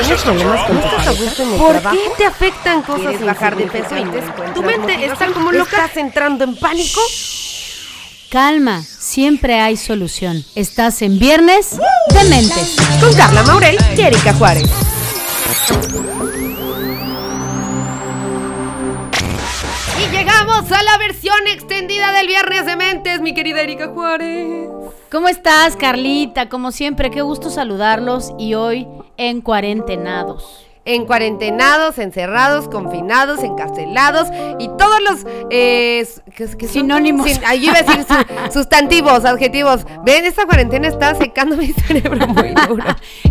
¿Tienes problemas con tu en el ¿Por trabajo? qué te afectan cosas ¿Quieres bajar de peso y ¿Tu mente está como loca? ¿Estás entrando en pánico? Calma, siempre hay solución. Estás en Viernes de Mentes. Con Carla Maurel y Erika Juárez. Y llegamos a la versión extendida del Viernes de Mentes, mi querida Erika Juárez. ¿Cómo estás, Carlita? Como siempre, qué gusto saludarlos y hoy en cuarentenados. En cuarentenados, encerrados, confinados, encarcelados y todos los eh, que- que son- Sinónimos. sin- ahí iba a decir su- sustantivos, adjetivos. Ven, esta cuarentena está secando mi cerebro muy duro.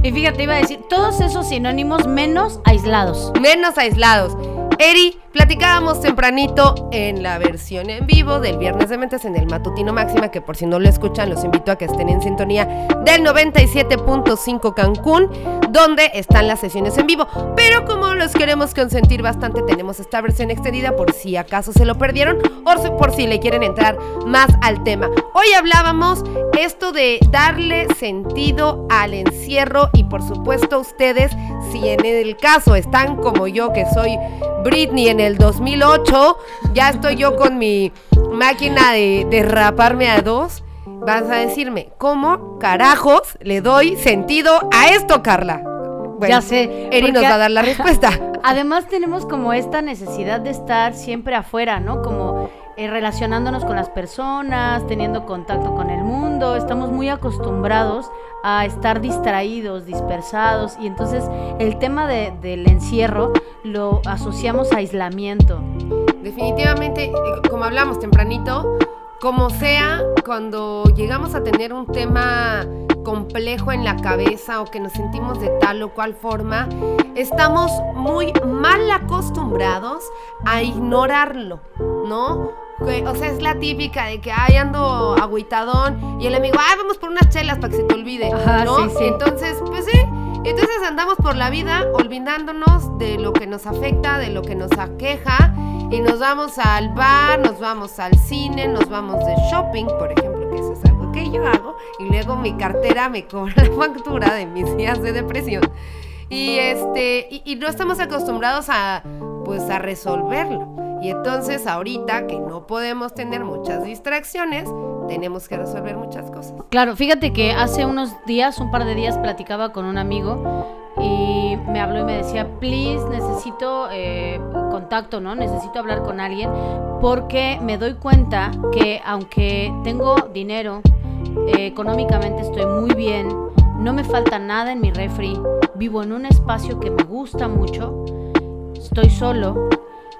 Y fíjate, iba a decir todos esos sinónimos menos aislados. menos aislados. Eri, platicábamos tempranito en la versión en vivo del Viernes de Mentes en el Matutino Máxima, que por si no lo escuchan, los invito a que estén en sintonía del 97.5 Cancún, donde están las sesiones en vivo. Pero como los queremos consentir bastante, tenemos esta versión extendida por si acaso se lo perdieron o por si le quieren entrar más al tema. Hoy hablábamos esto de darle sentido al encierro y por supuesto ustedes, si en el caso están como yo que soy Britney en el 2008, ya estoy yo con mi máquina de, de raparme a dos, vas a decirme, ¿cómo carajos le doy sentido a esto, Carla? Bueno, Ya sé, Eri nos va a dar la respuesta. Además tenemos como esta necesidad de estar siempre afuera, ¿no? Como eh, relacionándonos con las personas, teniendo contacto con el mundo. Estamos muy acostumbrados a estar distraídos, dispersados. Y entonces el tema de- del encierro lo asociamos a aislamiento. Definitivamente, como hablamos tempranito, como sea, cuando llegamos a tener un tema complejo en la cabeza o que nos sentimos de tal o cual forma, estamos muy mal acostumbrados a ignorarlo, ¿no? O sea, es la típica de que, ay, ando agüitadón y el amigo, ay, vamos por unas chelas para que se te olvide, Ajá, ¿no? sí, sí. Entonces, pues sí, entonces andamos por la vida olvidándonos de lo que nos afecta, de lo que nos aqueja y nos vamos al bar, nos vamos al cine, nos vamos de shopping, por ejemplo, que eso es algo que yo hago y luego mi cartera me cobra la factura de mis días de depresión. Y este y, y no estamos acostumbrados a pues a resolverlo. Y entonces ahorita que no podemos tener muchas distracciones, tenemos que resolver muchas cosas. Claro, fíjate que hace unos días, un par de días, platicaba con un amigo y me habló y me decía, please, necesito eh, contacto, ¿no? Necesito hablar con alguien porque me doy cuenta que aunque tengo dinero, eh, económicamente estoy muy bien, no me falta nada en mi refri, vivo en un espacio que me gusta mucho, estoy solo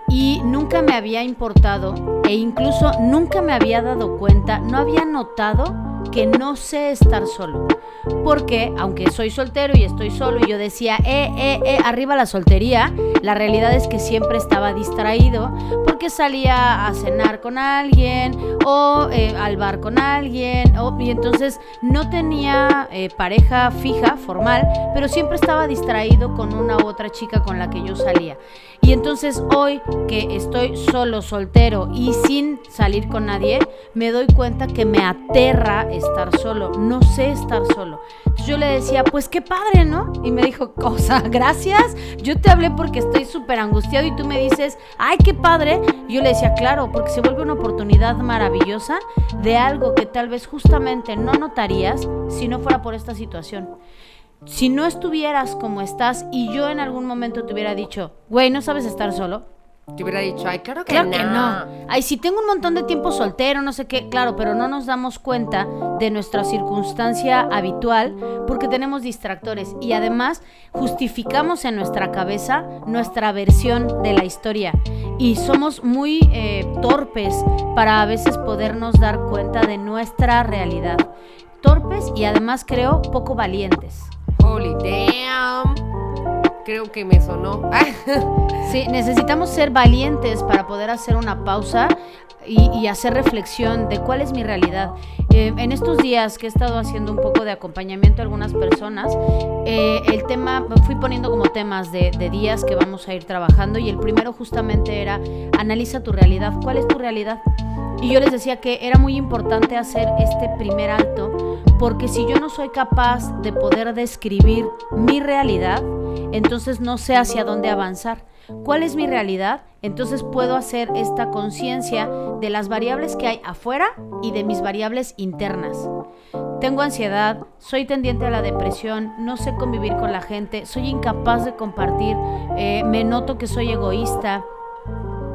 y nunca me había importado e incluso nunca me había dado cuenta, no había notado que no sé estar solo. Porque aunque soy soltero y estoy solo y yo decía, eh, eh, eh, arriba la soltería, la realidad es que siempre estaba distraído porque salía a cenar con alguien o eh, al bar con alguien o- y entonces no tenía eh, pareja fija, formal, pero siempre estaba distraído con una u otra chica con la que yo salía. Y entonces hoy que estoy solo, soltero y sin salir con nadie, me doy cuenta que me aterra estar solo, no sé estar solo. Entonces yo le decía, pues qué padre, ¿no? Y me dijo, cosa, gracias, yo te hablé porque estoy súper angustiado y tú me dices, ay, qué padre. Yo le decía, claro, porque se vuelve una oportunidad maravillosa de algo que tal vez justamente no notarías si no fuera por esta situación si no estuvieras como estás y yo en algún momento te hubiera dicho, güey, ¿no sabes estar solo? Te hubiera dicho, ay, claro que Claro no. que no. Ay, si tengo un montón de tiempo soltero, no sé qué, claro, pero no nos damos cuenta de nuestra circunstancia habitual porque tenemos distractores y además justificamos en nuestra cabeza nuestra versión de la historia y somos muy eh, torpes para a veces podernos dar cuenta de nuestra realidad. Torpes y además creo poco valientes. Holy damn. Creo que me sonó. Sí, necesitamos ser valientes para poder hacer una pausa y, y hacer reflexión de cuál es mi realidad. Eh, en estos días que he estado haciendo un poco de acompañamiento a algunas personas, eh, el tema, fui poniendo como temas de, de días que vamos a ir trabajando y el primero justamente era analiza tu realidad. ¿Cuál es tu realidad? Y yo les decía que era muy importante hacer este primer alto porque si yo no soy capaz de poder describir mi realidad, entonces no sé hacia dónde avanzar. ¿Cuál es mi realidad? Entonces puedo hacer esta conciencia de las variables que hay afuera y de mis variables internas. Tengo ansiedad, soy tendiente a la depresión, no sé convivir con la gente, soy incapaz de compartir, eh, me noto que soy egoísta,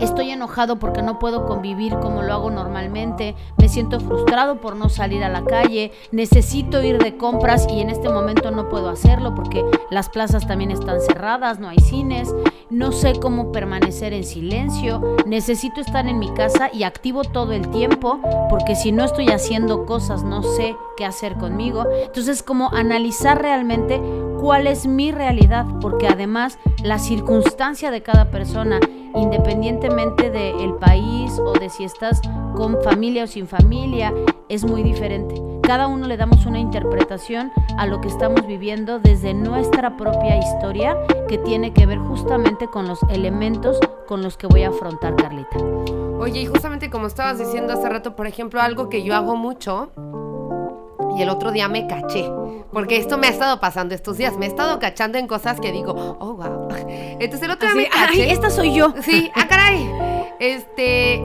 Estoy enojado porque no puedo convivir como lo hago normalmente. Me siento frustrado por no salir a la calle. Necesito ir de compras y en este momento no puedo hacerlo porque las plazas también están cerradas, no hay cines. No sé cómo permanecer en silencio. Necesito estar en mi casa y activo todo el tiempo porque si no estoy haciendo cosas no sé qué hacer conmigo. Entonces como analizar realmente cuál es mi realidad porque además la circunstancia de cada persona independientemente del país o de si estás con familia o sin familia, es muy diferente. Cada uno le damos una interpretación a lo que estamos viviendo desde nuestra propia historia que tiene que ver justamente con los elementos con los que voy a afrontar, Carlita. Oye, y justamente como estabas diciendo hace rato, por ejemplo, algo que yo hago mucho y el otro día me caché. Porque esto me ha estado pasando estos días. Me he estado cachando en cosas que digo, oh, wow. Entonces el otro día me caché. Ay, esta soy yo. Sí, ah, caray. Este.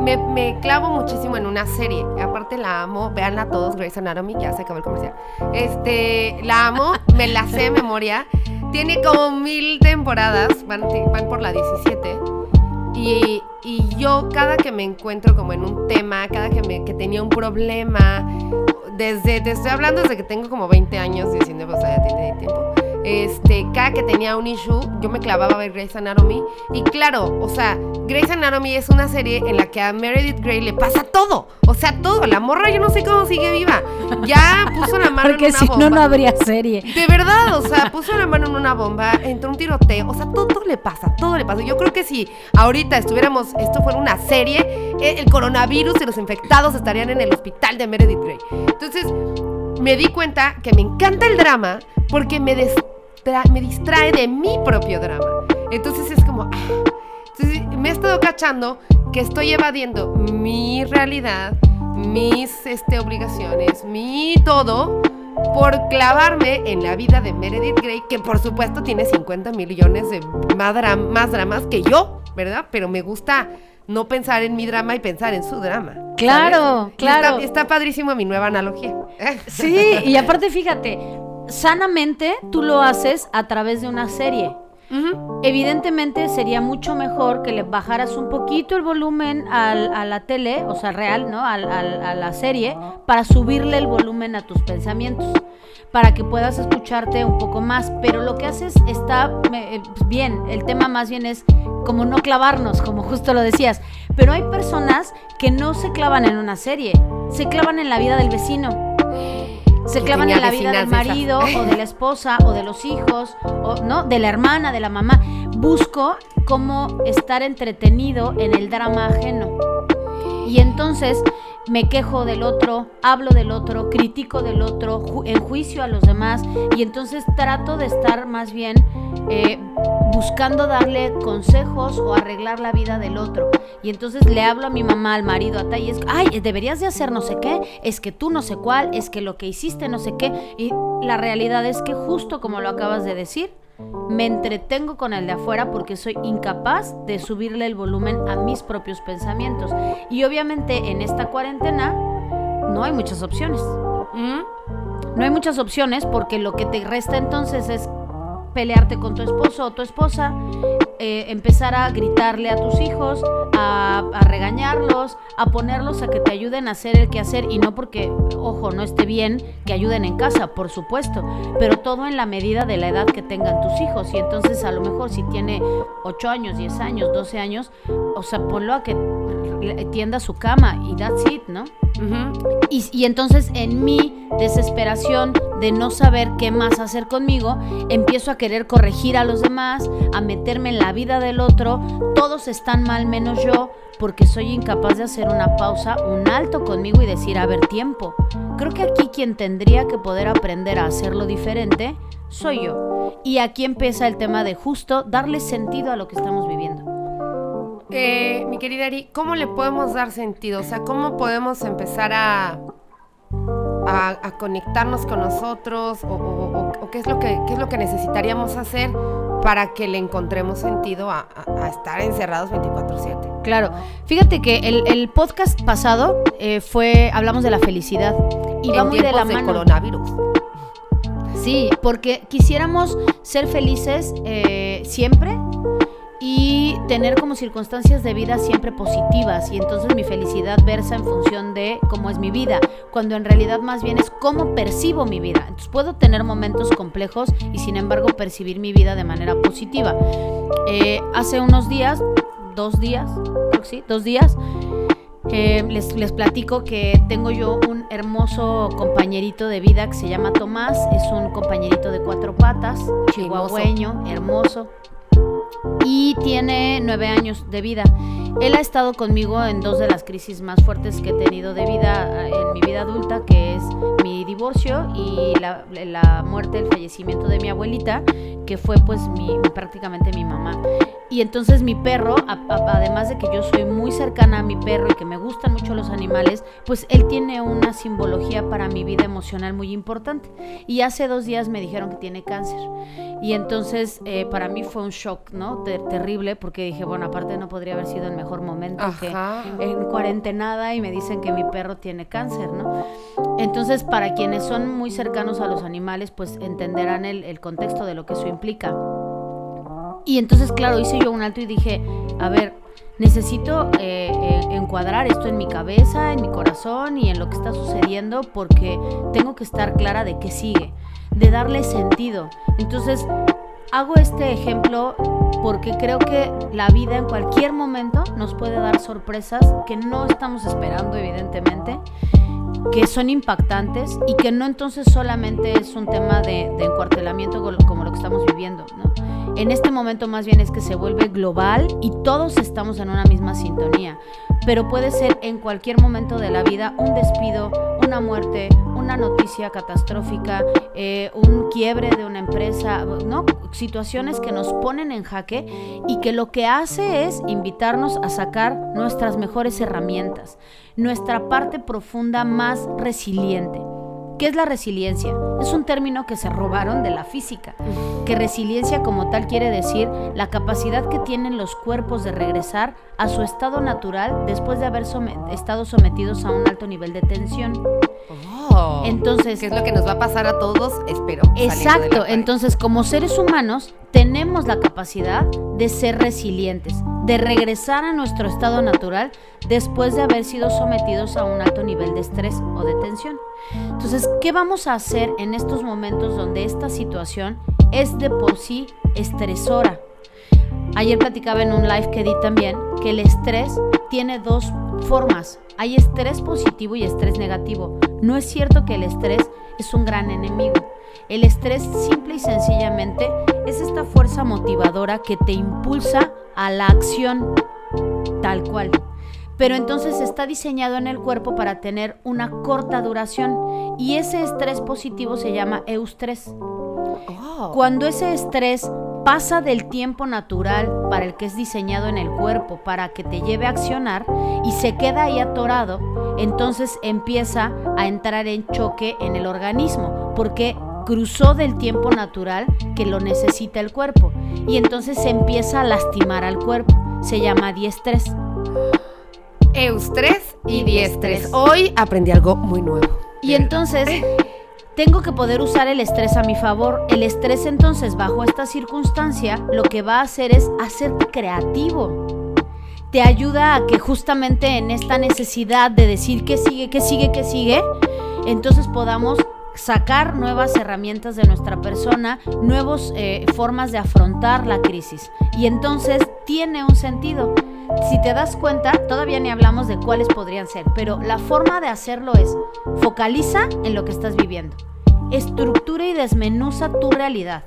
Me, me, clavo muchísimo en una serie. Aparte la amo. Veanla todos, Grey's Anatomy. Ya se acabó el comercial. Este. La amo. Me la sé de memoria. Tiene como mil temporadas. Van, van por la 17. Y, y, yo cada que me encuentro como en un tema, cada que, me, que tenía un problema, desde, te estoy hablando desde que tengo como 20 años, 19, o ya tiene tiempo. Este, cada que tenía un issue, yo me clavaba a ver Grey's Anatomy. Y claro, o sea, Grey's Anatomy es una serie en la que a Meredith Grey le pasa todo. O sea, todo. La morra yo no sé cómo sigue viva. Ya puso la mano en una si bomba. no, no habría serie. De verdad, o sea, puso la mano en una bomba, entró un tiroteo. O sea, todo, todo le pasa, todo le pasa. Yo creo que si ahorita estuviéramos, esto fuera una serie, eh, el coronavirus y los infectados estarían en el hospital de Meredith Grey. Entonces, me di cuenta que me encanta el drama porque me, me distrae de mi propio drama. Entonces es como, ah. me he estado cachando que estoy evadiendo mi realidad, mis este, obligaciones, mi todo por clavarme en la vida de Meredith Grey, que por supuesto tiene 50 millones de más, más dramas que yo, ¿verdad? Pero me gusta no pensar en mi drama y pensar en su drama. Claro, claro. Está, padrísimo mi nueva analogía. Sí, y aparte fíjate, sanamente tú lo haces a través de una serie. Evidentemente sería mucho mejor que le bajaras un poquito el volumen a la tele, o sea, real, ¿no? a la serie, para subirle el volumen a tus pensamientos para que puedas escucharte un poco más. Pero lo que haces está eh, bien, el tema más bien es como no clavarnos, como justo lo decías. Pero hay personas que no se clavan en una serie, se clavan en la vida del vecino. Se clavan en la vida del marido o de la esposa o de los hijos, o, ¿no? De la hermana, de la mamá. Busco cómo estar entretenido en el drama ajeno. Y entonces me quejo del otro, hablo del otro, critico del otro, enjuicio a los demás y entonces trato de estar más bien eh, buscando darle consejos o arreglar la vida del otro. Y entonces le hablo a mi mamá, al marido, a y es, ay, deberías de hacer no sé qué, es que tú no sé cuál, es que lo que hiciste no sé qué. Y la realidad es que justo como lo acabas de decir, me entretengo con el de afuera porque soy incapaz de subirle el volumen a mis propios pensamientos. Y obviamente en esta cuarentena no hay muchas opciones. ¿Mm? No hay muchas opciones porque lo que te resta entonces es pelearte con tu esposo o tu esposa, eh, empezar a gritarle a tus hijos, a, regañarlos, a ponerlos a que te ayuden a hacer el quehacer y no porque, ojo, no esté bien que ayuden en casa, por supuesto, pero todo en la medida de la edad que tengan tus hijos. Y entonces a lo mejor si tiene 8 años, 10 años, 12 años, o sea, ponlo a que tienda su cama y that's it, ¿no? y, y, entonces en mi desesperación de no saber qué más hacer conmigo, empiezo a querer corregir a los demás, a meterme en la vida del otro, todos están mal menos yo, porque soy incapaz de hacer una pausa, un alto conmigo y decir, a ver, tiempo. Creo que aquí quien tendría que poder aprender a hacerlo diferente soy yo. Y aquí empieza el tema de justo darle sentido a lo que estamos viviendo. Eh, mi querida Ari, ¿cómo le podemos dar sentido? O sea, ¿cómo podemos empezar a, a, conectarnos con nosotros? O, o qué es lo que, qué es lo que necesitaríamos hacer para que le encontremos sentido a, a- a estar encerrados 24/7. Claro, fíjate que el, el podcast pasado eh, fue, hablamos de la felicidad y va muy de la de mano. coronavirus. Sí, porque quisiéramos ser felices eh, siempre y tener como circunstancias de vida siempre positivas y entonces mi felicidad versa en función de cómo es mi vida, cuando en realidad más bien es cómo percibo mi vida. Entonces puedo tener momentos complejos y sin embargo percibir mi vida de manera positiva. Eh, hace unos días, dos días, creo que sí, dos días, eh, les, les platico que tengo yo un hermoso compañerito de vida que se llama Tomás. Es un compañerito de cuatro patas, chihuahueño, hermoso. Y tiene nueve años de vida. Él ha estado conmigo en dos de las crisis más fuertes que he tenido de vida eh, en mi vida adulta, que es mi divorcio y la, muerte, el fallecimiento de mi abuelita, que fue pues prácticamente mi mamá. Y entonces mi perro, a- a- además de que yo soy muy cercana a mi perro y que me gustan mucho los animales, pues él tiene una simbología para mi vida emocional muy importante. Y hace dos días me dijeron que tiene cáncer. Y entonces eh, para mí fue un shock, ¿no? Ter- terrible, porque dije, bueno, aparte no podría haber sido el mejor momento que en cuarentenada y me dicen que mi perro tiene cáncer, ¿no? Entonces, para quienes son muy cercanos a los animales, pues entenderán el, el contexto de lo que eso implica. Y entonces, claro, hice yo un alto y dije, a ver, necesito eh, eh, encuadrar esto en mi cabeza, en mi corazón y en lo que está sucediendo porque tengo que estar clara de qué sigue, de darle sentido. Entonces, hago este ejemplo porque creo que la vida en cualquier momento nos puede dar sorpresas que no estamos esperando, evidentemente que son impactantes y que no entonces solamente es un tema de, de encuartelamiento como lo- que estamos viviendo, ¿no? En este momento más bien es que se vuelve global y todos estamos en una misma sintonía, pero puede ser en cualquier momento de la vida un despido, una muerte, una noticia catastrófica, eh, un quiebre de una empresa, ¿no? Situaciones que nos ponen en jaque y que lo que hace es invitarnos a sacar nuestras mejores herramientas, nuestra parte profunda más resiliente. ¿Qué es la resiliencia? Es un término que se robaron de la física, que resiliencia como tal quiere decir la capacidad que tienen los cuerpos de regresar a su estado natural después de haber estado sometidos a un alto nivel de tensión. Oh. Entonces- ¿qué es lo que nos va a pasar a todos? Espero. Exacto, entonces como seres humanos tenemos la capacidad de ser resilientes, de regresar a nuestro estado natural después de haber sido sometidos a un alto nivel de estrés o de tensión. Entonces, ¿qué vamos a hacer en estos momentos donde esta situación es de por sí estresora? Ayer platicaba en un live que di también que el estrés tiene dos formas. Hay estrés positivo y estrés negativo. No es cierto que el estrés es un gran enemigo. El estrés simple y sencillamente es esta fuerza motivadora que te impulsa a la acción tal cual. Pero entonces está diseñado en el cuerpo para tener una corta duración y ese estrés positivo se llama eustrés. Oh. Cuando ese estrés pasa del tiempo natural para el que es diseñado en el cuerpo para que te lleve a accionar y se queda ahí atorado, entonces empieza a entrar en choque en el organismo porque cruzó del tiempo natural que lo necesita el cuerpo y entonces se empieza a lastimar al cuerpo. Se llama diestrés. Eustrés y Y diestrés. diestrés. Hoy aprendí algo muy nuevo. Y entonces tengo que poder usar el estrés a mi favor. El estrés entonces bajo esta circunstancia lo que va a hacer es hacerte creativo. Te ayuda a que justamente en esta necesidad de decir que sigue, que sigue, que sigue, entonces podamos sacar nuevas herramientas de nuestra persona, nuevas eh, formas de afrontar la crisis. Y entonces tiene un sentido. Si te das cuenta, todavía ni hablamos de cuáles podrían ser, pero la forma de hacerlo es focaliza en lo que estás viviendo, estructura y desmenuza tu realidad.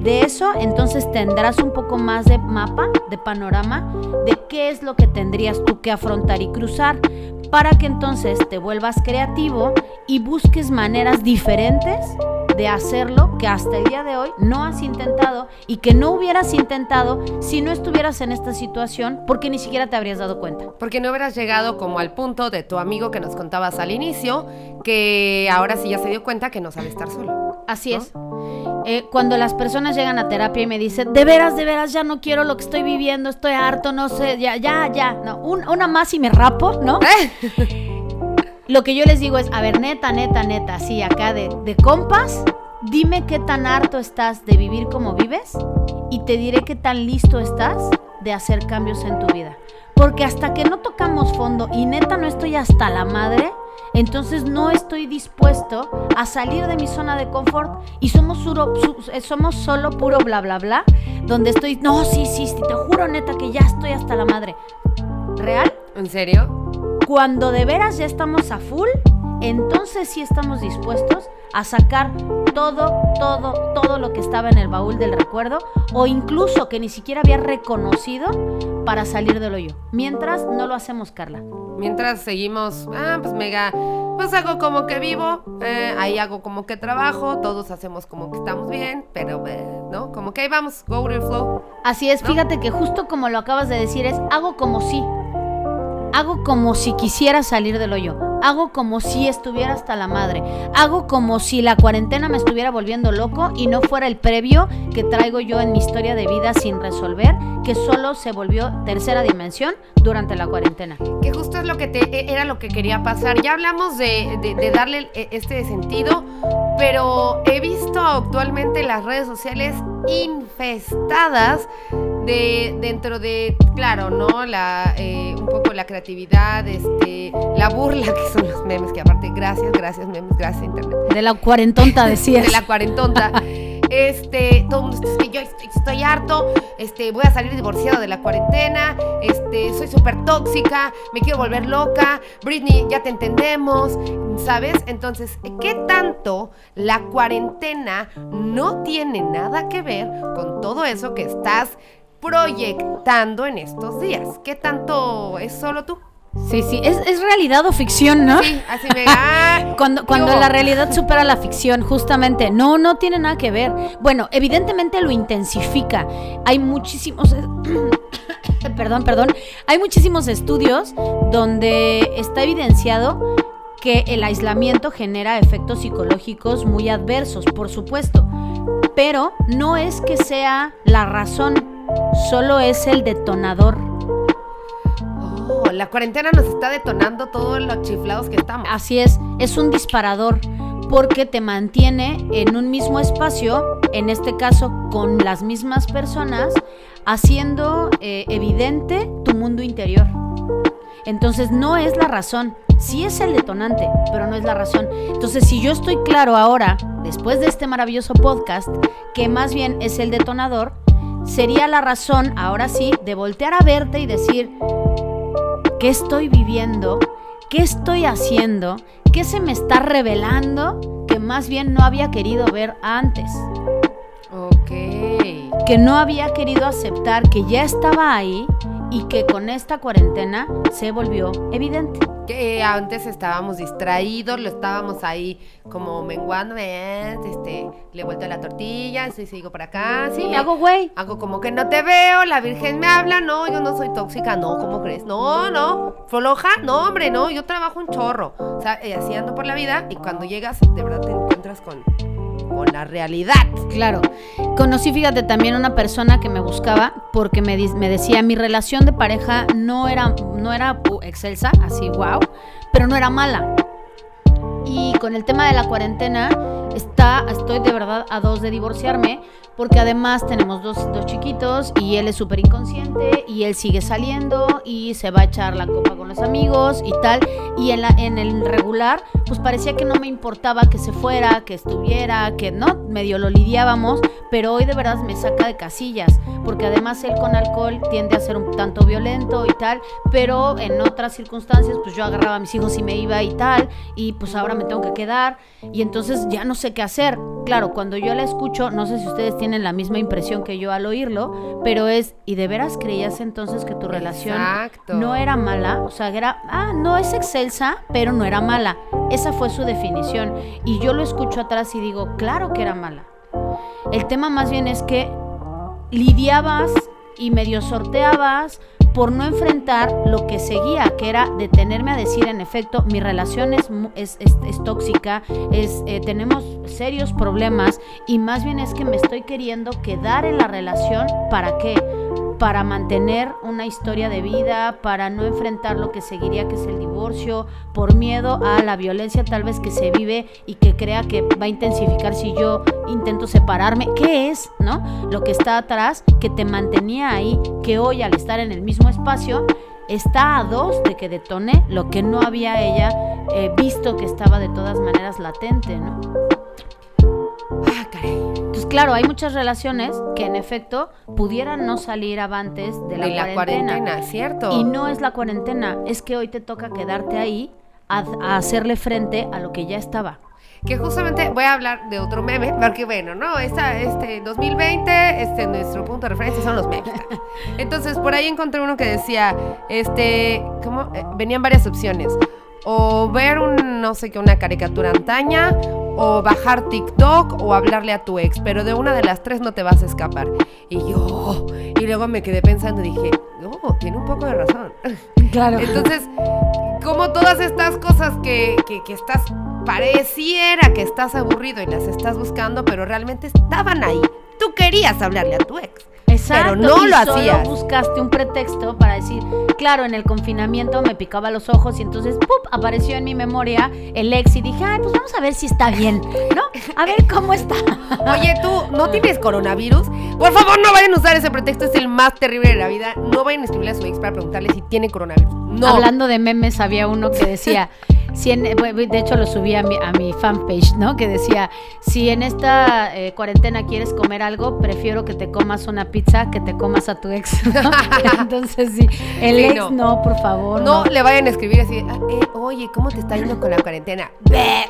De eso entonces tendrás un poco más de mapa, de panorama, de qué es lo que tendrías tú que afrontar y cruzar, para que entonces te vuelvas creativo y busques maneras diferentes de hacerlo que hasta el día de hoy no has intentado y que no hubieras intentado si no estuvieras en esta situación porque ni siquiera te habrías dado cuenta. Porque no hubieras llegado como al punto de tu amigo que nos contabas al inicio, que ahora sí ya se dio cuenta que no sabe estar solo. Así ¿No? es. eh, cuando las personas llegan a terapia y me dicen, de veras, de veras, ya no quiero lo que estoy viviendo, estoy harto, no sé, ya, ya, ya, no, un- una más y me rapo, ¿no? Lo que yo les digo es, a ver, neta, neta, neta, así acá de, de compas, dime qué tan harto estás de vivir como vives y te diré qué tan listo estás de hacer cambios en tu vida. Porque hasta que no tocamos fondo y neta no estoy hasta la madre, entonces no estoy dispuesto a salir de mi zona de confort y somos, suro- su- eh, somos solo puro bla bla bla, donde estoy, no, sí, sí, sí, te juro neta que ya estoy hasta la madre. ¿Real? ¿En serio? Cuando de veras ya estamos a full, entonces sí estamos dispuestos a sacar todo, todo, todo lo que estaba en el baúl del recuerdo o incluso que ni siquiera había reconocido para salir del hoyo. Mientras no lo hacemos, Carla. Mientras seguimos, ah, pues mega, pues hago como que vivo, eh, ahí hago como que trabajo, todos hacemos como que estamos bien, pero, eh, ¿no? Como que ahí vamos, go with the flow. Así es, ¿No? fíjate que justo como lo acabas de decir es hago como si. Hago como si quisiera salir del hoyo. Hago como si estuviera hasta la madre. Hago como si la cuarentena me estuviera volviendo loco y no fuera el previo que traigo yo en mi historia de vida sin resolver, que solo se volvió tercera dimensión durante la cuarentena. Que justo es lo que te, e- era lo que quería pasar. Ya hablamos de, darle eh, este sentido, pero he visto actualmente las redes sociales infestadas de dentro de, claro, ¿no? La, eh, un poco la creatividad, este, la burla que son los memes, que aparte, gracias, gracias memes, gracias internet De la cuarentonta decías. de la cuarentonta. Este, todo el mundo dice, yo estoy, estoy harto, este, voy a salir divorciado de la cuarentena, este, soy súper tóxica, me quiero volver loca, Britney, ya te entendemos, ¿sabes? Entonces, ¿qué tanto la cuarentena no tiene nada que ver con todo eso que estás proyectando en estos días? ¿Qué tanto es solo tú? Sí, sí, es, es realidad o ficción, ¿no? Sí, así me... ah, Cuando, cuando la realidad supera la ficción, justamente, no, no tiene nada que ver. Bueno, evidentemente lo intensifica. Hay muchísimos, perdón, perdón, hay muchísimos estudios donde está evidenciado que el aislamiento genera efectos psicológicos muy adversos, por supuesto. Pero no es que sea la razón, solo es el detonador. Oh, la cuarentena nos está detonando todos los chiflados que estamos. Así es, es un disparador porque te mantiene en un mismo espacio, en este caso con las mismas personas, haciendo eh, evidente tu mundo interior. Entonces no es la razón, sí es el detonante, pero no es la razón. Entonces si yo estoy claro ahora, después de este maravilloso podcast, que más bien es el detonador, sería la razón, ahora sí, de voltear a verte y decir, ¿Qué estoy viviendo? ¿Qué estoy haciendo? ¿Qué se me está revelando que más bien no había querido ver antes? Ok. Que no había querido aceptar que ya estaba ahí y que con esta cuarentena se volvió evidente. Que eh, antes estábamos distraídos, lo estábamos ahí como menguando, eh, este, le he vuelto la tortilla, sí, sigo por acá, sí, me hago güey. Hago como que no te veo, la virgen me habla, no, yo no soy tóxica, no, ¿cómo crees? No, no, floja, no, hombre, no, yo trabajo un chorro. O sea, eh, así ando por la vida y cuando llegas, de verdad te encuentras con, con la realidad. Claro. Conocí, fíjate, también una persona que me buscaba porque me, me decía, mi relación de pareja no era, no era uh, excelsa, así, wow, pero no era mala. Y con el tema de la cuarentena, está, estoy de verdad a dos de divorciarme, porque además tenemos dos, dos chiquitos y él es súper inconsciente y él sigue saliendo y se va a echar la copa con los amigos y tal. Y en, la, en el regular, pues parecía que no me importaba que se fuera, que estuviera, que no, medio lo lidiábamos, pero hoy de verdad me saca de casillas, porque además él con alcohol tiende a ser un tanto violento y tal, pero en otras circunstancias, pues yo agarraba a mis hijos y me iba y tal, y pues ahora me tengo que quedar, y entonces ya no sé qué hacer. Claro, cuando yo la escucho, no sé si ustedes tienen la misma impresión que yo al oírlo, pero es, ¿y de veras creías entonces que tu relación Exacto. no era mala? O sea, era, ah, no es excelsa, pero no era mala. Esa fue su definición. Y yo lo escucho atrás y digo, claro que era mala. El tema más bien es que lidiabas y medio sorteabas por no enfrentar lo que seguía, que era detenerme a decir, en efecto, mi relación es, es- es tóxica, es, eh, tenemos serios problemas y más bien es que me estoy queriendo quedar en la relación, ¿para qué? Para mantener una historia de vida, para no enfrentar lo que seguiría, que es el divorcio, por miedo a la violencia tal vez que se vive y que crea que va a intensificar si yo intento separarme. ¿Qué es, no? Lo que está atrás, que te mantenía ahí, que hoy al estar en el mismo espacio, está a dos de que detone lo que no había ella eh, visto que estaba de todas maneras latente, ¿no? Claro, hay muchas relaciones que en efecto pudieran no salir avantes de la, De la cuarentena. cuarentena, ¿cierto? Y no es la cuarentena, es que hoy te toca quedarte ahí a, a hacerle frente a lo que ya estaba. Que justamente voy a hablar de otro meme, porque bueno, no, esta, este 2020, este nuestro punto de referencia son los memes. Entonces, por ahí encontré uno que decía, este, ¿cómo? Eh, venían varias opciones. O ver un, no sé qué, una caricatura antaña, o bajar TikTok, o hablarle a tu ex, pero de una de las tres no te vas a escapar. Y yo, y luego me quedé pensando y dije, no, tiene un poco de razón. Claro. Entonces, como todas estas cosas que, que, que estás, pareciera que estás aburrido y las estás buscando, pero realmente estaban ahí. Tú querías hablarle a tu ex. Exacto, pero no y lo solo hacías. buscaste un pretexto para decir, claro, en el confinamiento me picaba los ojos y entonces ¡pup! apareció en mi memoria el ex y dije, ay, pues vamos a ver si está bien, ¿no? A ver cómo está. Oye, tú, ¿no tienes coronavirus? Por favor, no vayan a usar ese pretexto, es el más terrible de la vida. No vayan a escribirle a su ex para preguntarle si tiene coronavirus. No. Hablando de memes, había uno que decía, si en- bu- de hecho lo subí a mi, a mi fanpage, ¿no? Que decía, si en esta eh, cuarentena quieres comer algo, prefiero que te comas una pizza que te comas a tu ex. ¿no? Entonces sí, el Sí, ex no. no. por favor. No le vayan a escribir así, "Ah, eh, oye, ¿cómo te está yendo con la cuarentena?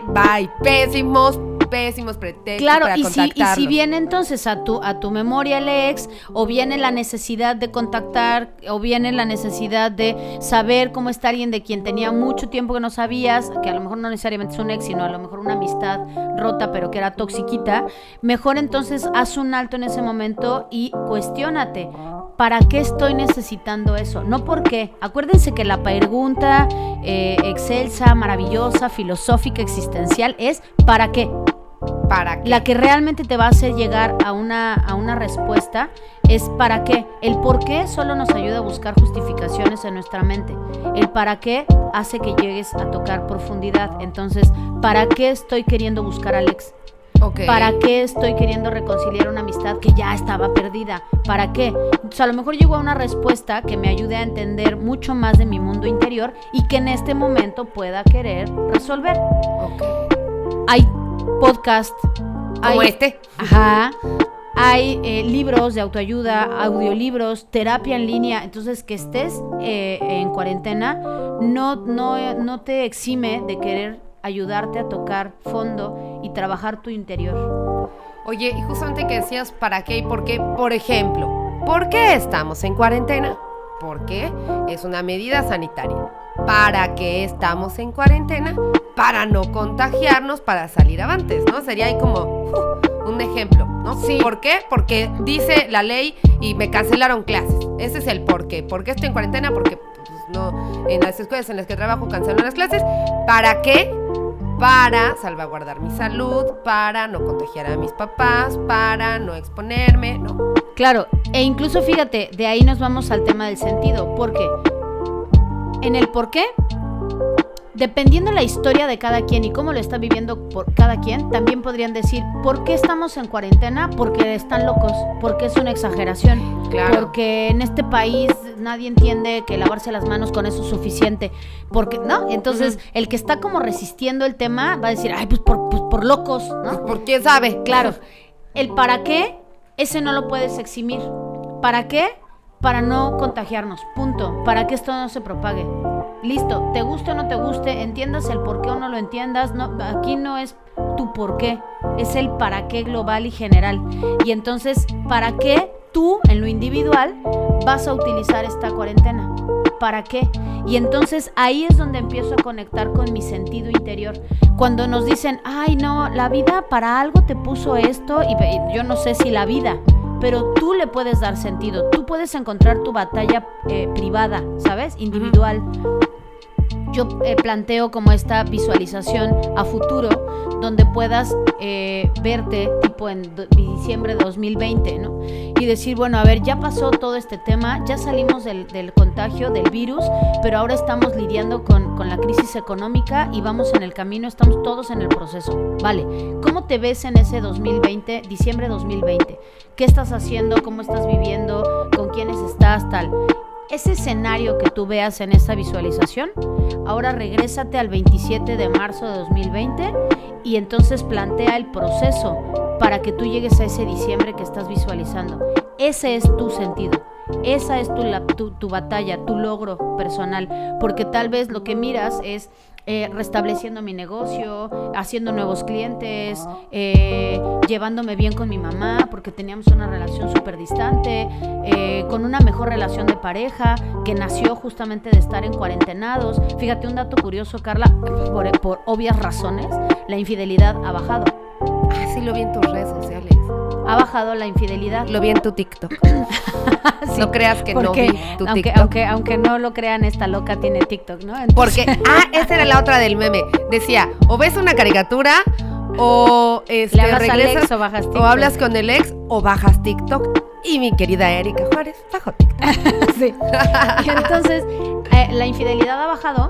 Bye, pésimos, pésimos pretextos Claro, para y si, y si viene entonces a tu, a tu memoria el ex, o viene la necesidad de contactar, o viene la necesidad de saber cómo está alguien de quien tenía mucho tiempo que no sabías, que a lo mejor no necesariamente es un ex, sino a lo mejor una amistad rota, pero que era toxiquita, mejor entonces haz un alto en ese momento y cuestiónate. ¿Para qué estoy necesitando eso? No por qué. Acuérdense que la pregunta eh, excelsa, maravillosa, filosófica, existencial es ¿para qué? ¿Para qué? La que realmente te va a hacer llegar a una, a una respuesta es para qué. El por qué solo nos ayuda a buscar justificaciones en nuestra mente. El para qué hace que llegues a tocar profundidad. Entonces, ¿para qué estoy queriendo buscar a Alex? ¿Para qué estoy queriendo reconciliar una amistad que ya estaba perdida? ¿Para qué? Entonces, a lo mejor llego a una respuesta que me ayude a entender mucho más de mi mundo interior y que en este momento pueda querer resolver. Hay podcast, Como hay, este. Ajá. Hay eh, libros de autoayuda, audiolibros, terapia en línea. Entonces, que estés eh, en cuarentena no, no, no te exime de querer ayudarte a tocar fondo y trabajar tu interior. Oye, y justamente que decías para qué y por qué, por ejemplo, ¿por qué estamos en cuarentena? Porque es una medida sanitaria. ¿Para qué estamos en cuarentena? Para no contagiarnos, para salir avantes, ¿no? Sería ahí como uh, un ejemplo, ¿no? Sí. ¿Por qué? Porque dice la ley y me cancelaron clases. Ese es el por qué. ¿Por qué estoy en cuarentena? Porque pues, no, en las escuelas en las que trabajo cancelaron las clases. ¿Para qué? para salvaguardar mi salud, para no contagiar a mis papás, para no exponerme, ¿no? Claro, e incluso fíjate, de ahí nos vamos al tema del sentido, porque en el por qué, dependiendo la historia de cada quien y cómo lo está viviendo por cada quien, también podrían decir, ¿por qué estamos en cuarentena? Porque están locos, porque es una exageración, Claro. porque en este país nadie entiende que lavarse las manos con eso es suficiente, porque, ¿no? Entonces, el que está como resistiendo el tema va a decir, ay, pues por, pues por locos, ¿no? ¿Por quién sabe? Claro, el para qué, ese no lo puedes eximir. ¿Para qué? Para no contagiarnos, punto. Para que esto no se propague. Listo, te guste o no te guste, entiendas el por qué o no lo entiendas, no, aquí no es tu por qué, es el para qué global y general. Y entonces, ¿para qué tú, en lo individual, vas a utilizar esta cuarentena? ¿Para qué? Y entonces ahí es donde empiezo a conectar con mi sentido interior. Cuando nos dicen, ay no, la vida para algo te puso esto, y yo no sé si la vida, pero tú le puedes dar sentido, tú puedes encontrar tu batalla eh, privada, ¿sabes? Individual. Yo eh, planteo como esta visualización a futuro donde puedas eh, verte tipo en diciembre de 2020, ¿no? Y decir, bueno, a ver, ya pasó todo este tema, ya salimos del, del contagio, del virus, pero ahora estamos lidiando con, con la crisis económica y vamos en el camino, estamos todos en el proceso. Vale, ¿cómo te ves en ese 2020, diciembre 2020? ¿Qué estás haciendo? ¿Cómo estás viviendo? ¿Con quiénes estás? Tal. Ese escenario que tú veas en esa visualización, ahora regrésate al 27 de marzo de 2020 y entonces plantea el proceso para que tú llegues a ese diciembre que estás visualizando. Ese es tu sentido. Esa es tu, tu, tu batalla, tu logro personal, porque tal vez lo que miras es eh, restableciendo mi negocio, haciendo nuevos clientes, eh, llevándome bien con mi mamá, porque teníamos una relación súper distante, eh, con una mejor relación de pareja, que nació justamente de estar en cuarentenados. Fíjate un dato curioso, Carla, por, por obvias razones, la infidelidad ha bajado. Ah, sí lo vi en tus redes sociales. Ha bajado la infidelidad. Lo vi en tu TikTok. Sí, no creas que no vi tu aunque, TikTok. aunque, aunque no lo crean, esta loca tiene TikTok, ¿no? Entonces- Porque, ah, esa era la otra del meme. Decía, o ves una caricatura, o este, regresas, ex o bajas o hablas con el ex, o bajas TikTok. Y mi querida Erika Juárez bajó TikTok. Sí. Y entonces, eh, la infidelidad ha bajado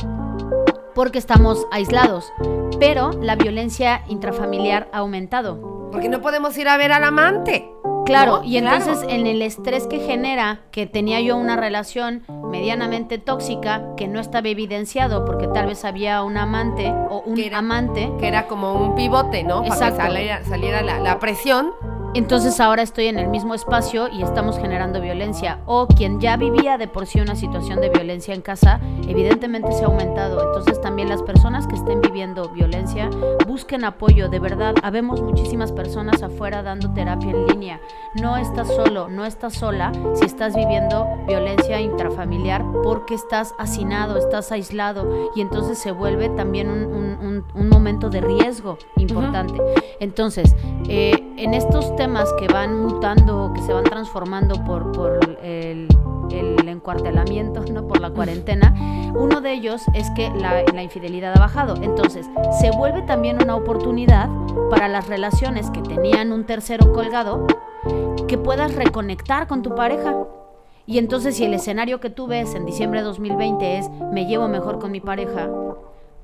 porque estamos aislados, pero la violencia intrafamiliar ha aumentado. Porque no podemos ir a ver al amante. Claro, ¿No? y entonces Claro. en el estrés que genera que tenía yo una relación medianamente tóxica que no estaba evidenciado porque tal vez había un amante o un Que era- amante, Que era como un pivote, ¿no? Para que Exacto. saliera, saliera la, la presión. Entonces ahora estoy en el mismo espacio y estamos generando violencia. O quien ya vivía de por sí una situación de violencia en casa, evidentemente se ha aumentado. Entonces también las personas que estén viviendo violencia, busquen apoyo. De verdad, habemos muchísimas personas afuera dando terapia en línea. No estás solo, no estás sola si estás viviendo violencia intrafamiliar porque estás hacinado, estás aislado y entonces se vuelve también un, un- un- un momento de riesgo importante. Entonces, eh, en estos temas que van mutando, que se van transformando por, por el, el encuartelamiento, ¿no? por la cuarentena, uno de ellos es que la, la infidelidad ha bajado. Entonces, se vuelve también una oportunidad para las relaciones que tenían un tercero colgado, que puedas reconectar con tu pareja. Y entonces si el escenario que tú ves en diciembre de 2020 es me llevo mejor con mi pareja,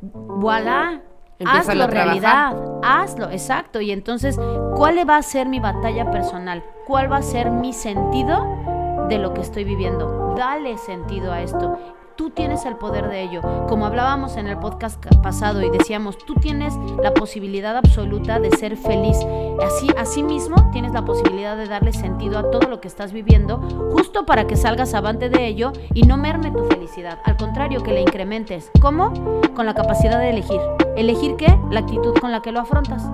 voilà, hazlo realidad, hazlo, exacto. Y entonces, ¿cuál va a ser mi batalla personal? ¿Cuál va a ser mi sentido de lo que estoy viviendo? Dale sentido a esto. Tú tienes el poder de ello. Como hablábamos en el podcast ca- pasado y decíamos, tú tienes la posibilidad absoluta de ser feliz. Así, así mismo tienes la posibilidad de darle sentido a todo lo que estás viviendo, justo para que salgas avante de ello y no merme tu felicidad. Al contrario, que la incrementes. ¿Cómo? Con la capacidad de elegir. ¿Elegir qué? La actitud con la que lo afrontas.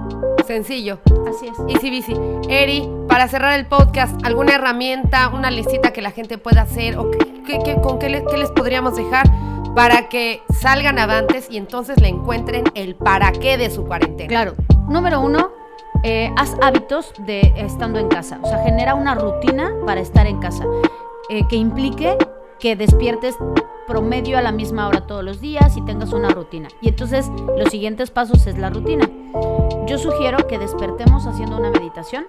Sencillo. Así es. Easy bici. Eri, para cerrar el podcast, ¿alguna herramienta, una listita que la gente pueda hacer o qué- con qué, le- qué les podríamos dejar para que salgan avantes y entonces le encuentren el para qué de su cuarentena? Claro. Número uno, eh, haz hábitos de estando en casa. O sea, genera una rutina para estar en casa. eh, que implique que despiertes promedio a la misma hora todos los días y tengas una rutina. Y entonces los siguientes pasos es la rutina. Yo sugiero que despertemos haciendo una meditación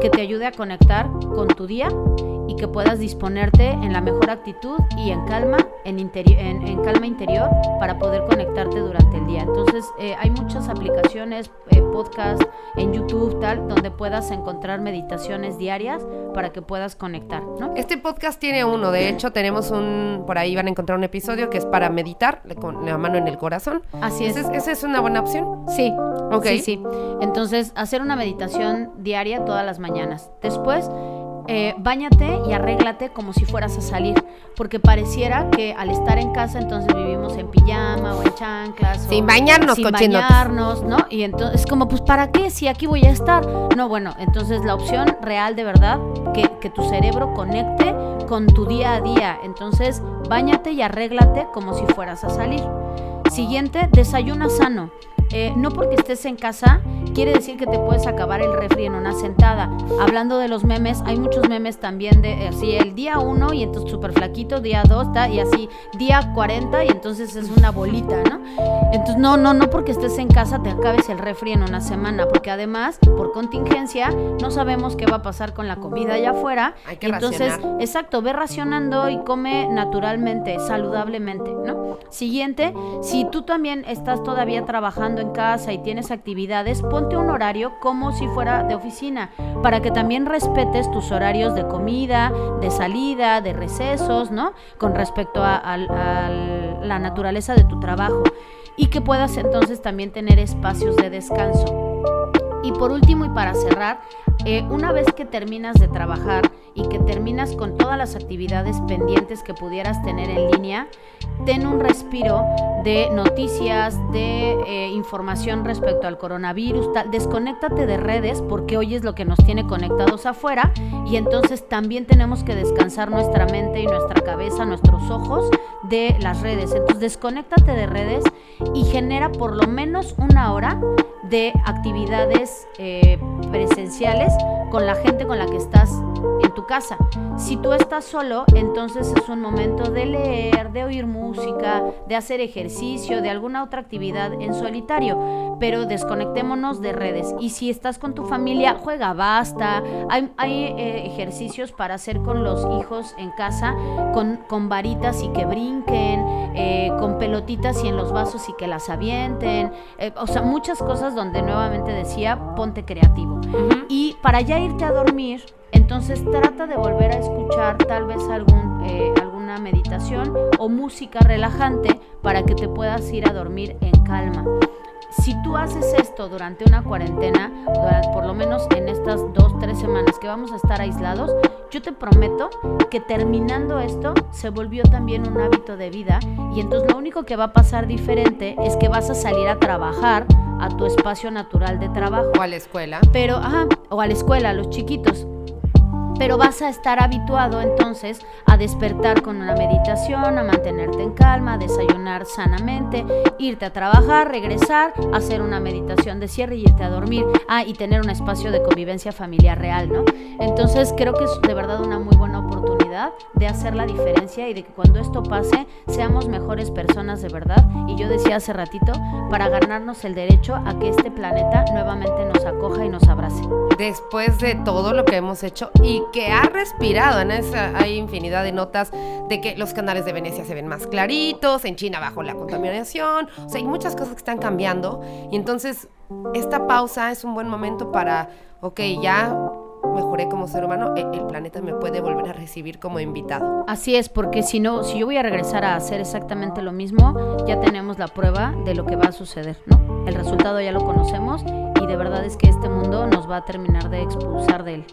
que te ayude a conectar con tu día y que puedas disponerte en la mejor actitud y en calma, en, interi- en, en calma interior para poder conectarte durante el día. Entonces eh, hay muchas aplicaciones, eh, podcast en YouTube, tal, donde puedas encontrar meditaciones diarias para que puedas conectar, ¿no? Este podcast tiene uno, de hecho tenemos un, por ahí van a encontrar un episodio que es para meditar con la mano en el corazón. Así es. ¿Esa es, esa es una buena opción? Sí, Ok. sí, sí. Entonces, hacer una meditación diaria todas las mañanas. Después, eh, báñate y arréglate como si fueras a salir, porque pareciera que al estar en casa entonces vivimos en pijama o en chanclas. o Sin bañarnos, sin bañarnos, ¿no? Y entonces es como, pues, ¿para qué? Si aquí voy a estar. No, bueno, entonces la opción real de verdad, que, que tu cerebro conecte con tu día a día. Entonces, báñate y arréglate como si fueras a salir. Siguiente, desayuna sano. Eh, no porque estés en casa quiere decir que te puedes acabar el refri en una sentada. Hablando de los memes, hay muchos memes también de así el día 1 y entonces súper flaquito, día 2 y así día 40 y entonces es una bolita, ¿no? Entonces no, no, no porque estés en casa te acabes el refri en una semana, porque además por contingencia no sabemos qué va a pasar con la comida allá afuera. Hay que entonces, racionar. exacto, ve racionando y come naturalmente, saludablemente, ¿no? Siguiente, si tú también estás todavía trabajando en casa y tienes actividades, ponte un horario como si fuera de oficina, para que también respetes tus horarios de comida, de salida, de recesos, ¿no? Con respecto a, al- la naturaleza de tu trabajo. Y que puedas entonces también tener espacios de descanso. Y por último y para cerrar, eh, una vez que terminas de trabajar y que terminas con todas las actividades pendientes que pudieras tener en línea, ten un respiro de noticias, de eh, información respecto al coronavirus, tal. desconéctate de redes porque hoy es lo que nos tiene conectados afuera y entonces también tenemos que descansar nuestra mente y nuestra cabeza, nuestros ojos de las redes. Entonces desconéctate de redes y genera por lo menos una hora de actividades eh, presenciales con la gente con la que estás en tu casa. Si tú estás solo, entonces es un momento de leer, de oír música, de hacer ejercicio, de alguna otra actividad en solitario, pero desconectémonos de redes. Y si estás con tu familia, juega basta. Hay, hay, eh, ejercicios para hacer con los hijos en casa, con, con varitas y que brinquen, eh, con pelotitas y en los vasos y que las avienten. Eh, o sea, muchas cosas donde nuevamente decía, ponte creativo. Y para ya irte a dormir, entonces trata de volver a escuchar tal vez algún, eh, alguna meditación o música relajante para que te puedas ir a dormir en calma. Si tú haces esto durante una cuarentena, por lo menos en estas dos, tres semanas que vamos a estar aislados, yo te prometo que terminando esto se volvió también un hábito de vida y entonces lo único que va a pasar diferente es que vas a salir a trabajar a tu espacio natural de trabajo O a la escuela. pero, ajá, o a la escuela, a los chiquitos. Pero vas a estar habituado entonces a despertar con una meditación, a mantenerte en calma, a desayunar sanamente, irte a trabajar, regresar, hacer una meditación de cierre y irte a dormir. Ah, y tener un espacio de convivencia familiar real, ¿no? Entonces creo que es de verdad una muy buena oportunidad de hacer la diferencia y de que cuando esto pase seamos mejores personas de verdad. Y yo decía hace ratito, para ganarnos el derecho a que este planeta nuevamente nos acoja y nos abrace. después de todo lo que hemos hecho y que ha respirado. En esa hay infinidad de notas de que los canales de Venecia se ven más claritos, en China bajo la contaminación, o sea, hay muchas cosas que están cambiando y entonces esta pausa es un buen momento para, ok, ya mejoré como ser humano, e- el planeta me puede volver a recibir como invitado. Así es, porque si no, si yo voy a regresar a hacer exactamente lo mismo, ya tenemos la prueba de lo que va a suceder, ¿no? El resultado ya lo conocemos y de verdad es que este mundo nos va a terminar de expulsar de él.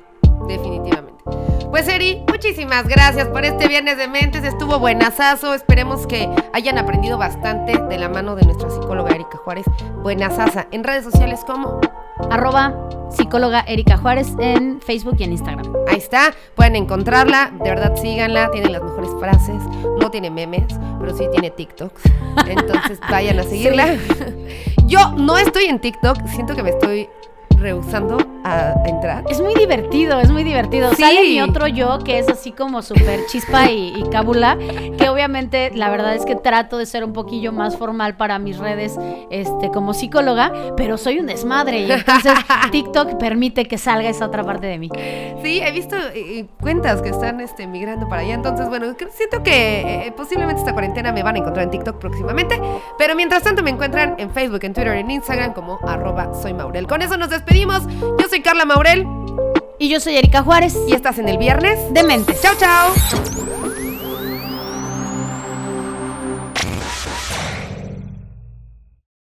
Definitivamente. Pues Eri, muchísimas gracias por este viernes de mentes. Estuvo buenazazo. Esperemos que hayan aprendido bastante de la mano de nuestra psicóloga Erika Juárez. Buenazaza. En redes sociales, ¿cómo? Arroba psicóloga Erika Juárez en Facebook y en Instagram. Ahí está, pueden encontrarla, de verdad síganla, tiene las mejores frases, no tiene memes, pero sí tiene TikToks, entonces vayan a seguirla. Yo no estoy en TikTok, siento que me estoy rehusando a entrar. Es muy divertido, es muy divertido. Sí. Sale mi otro yo que es así como súper chispa y, y cábula, que obviamente la verdad es que trato de ser un poquillo más formal para mis redes este, como psicóloga, pero soy un desmadre y entonces TikTok permite que salga esa otra parte de mí. Sí, he visto eh, cuentas que están este, migrando para allá, entonces bueno, siento que eh, posiblemente esta cuarentena me van a encontrar en TikTok próximamente, pero mientras tanto me encuentran en Facebook, en Twitter, en Instagram como arroba soy Maurel. Con eso nos despedimos, yo soy Carla Maurel Y yo soy Erika Juárez. y estás en el viernes de Mentes. Chao, chao.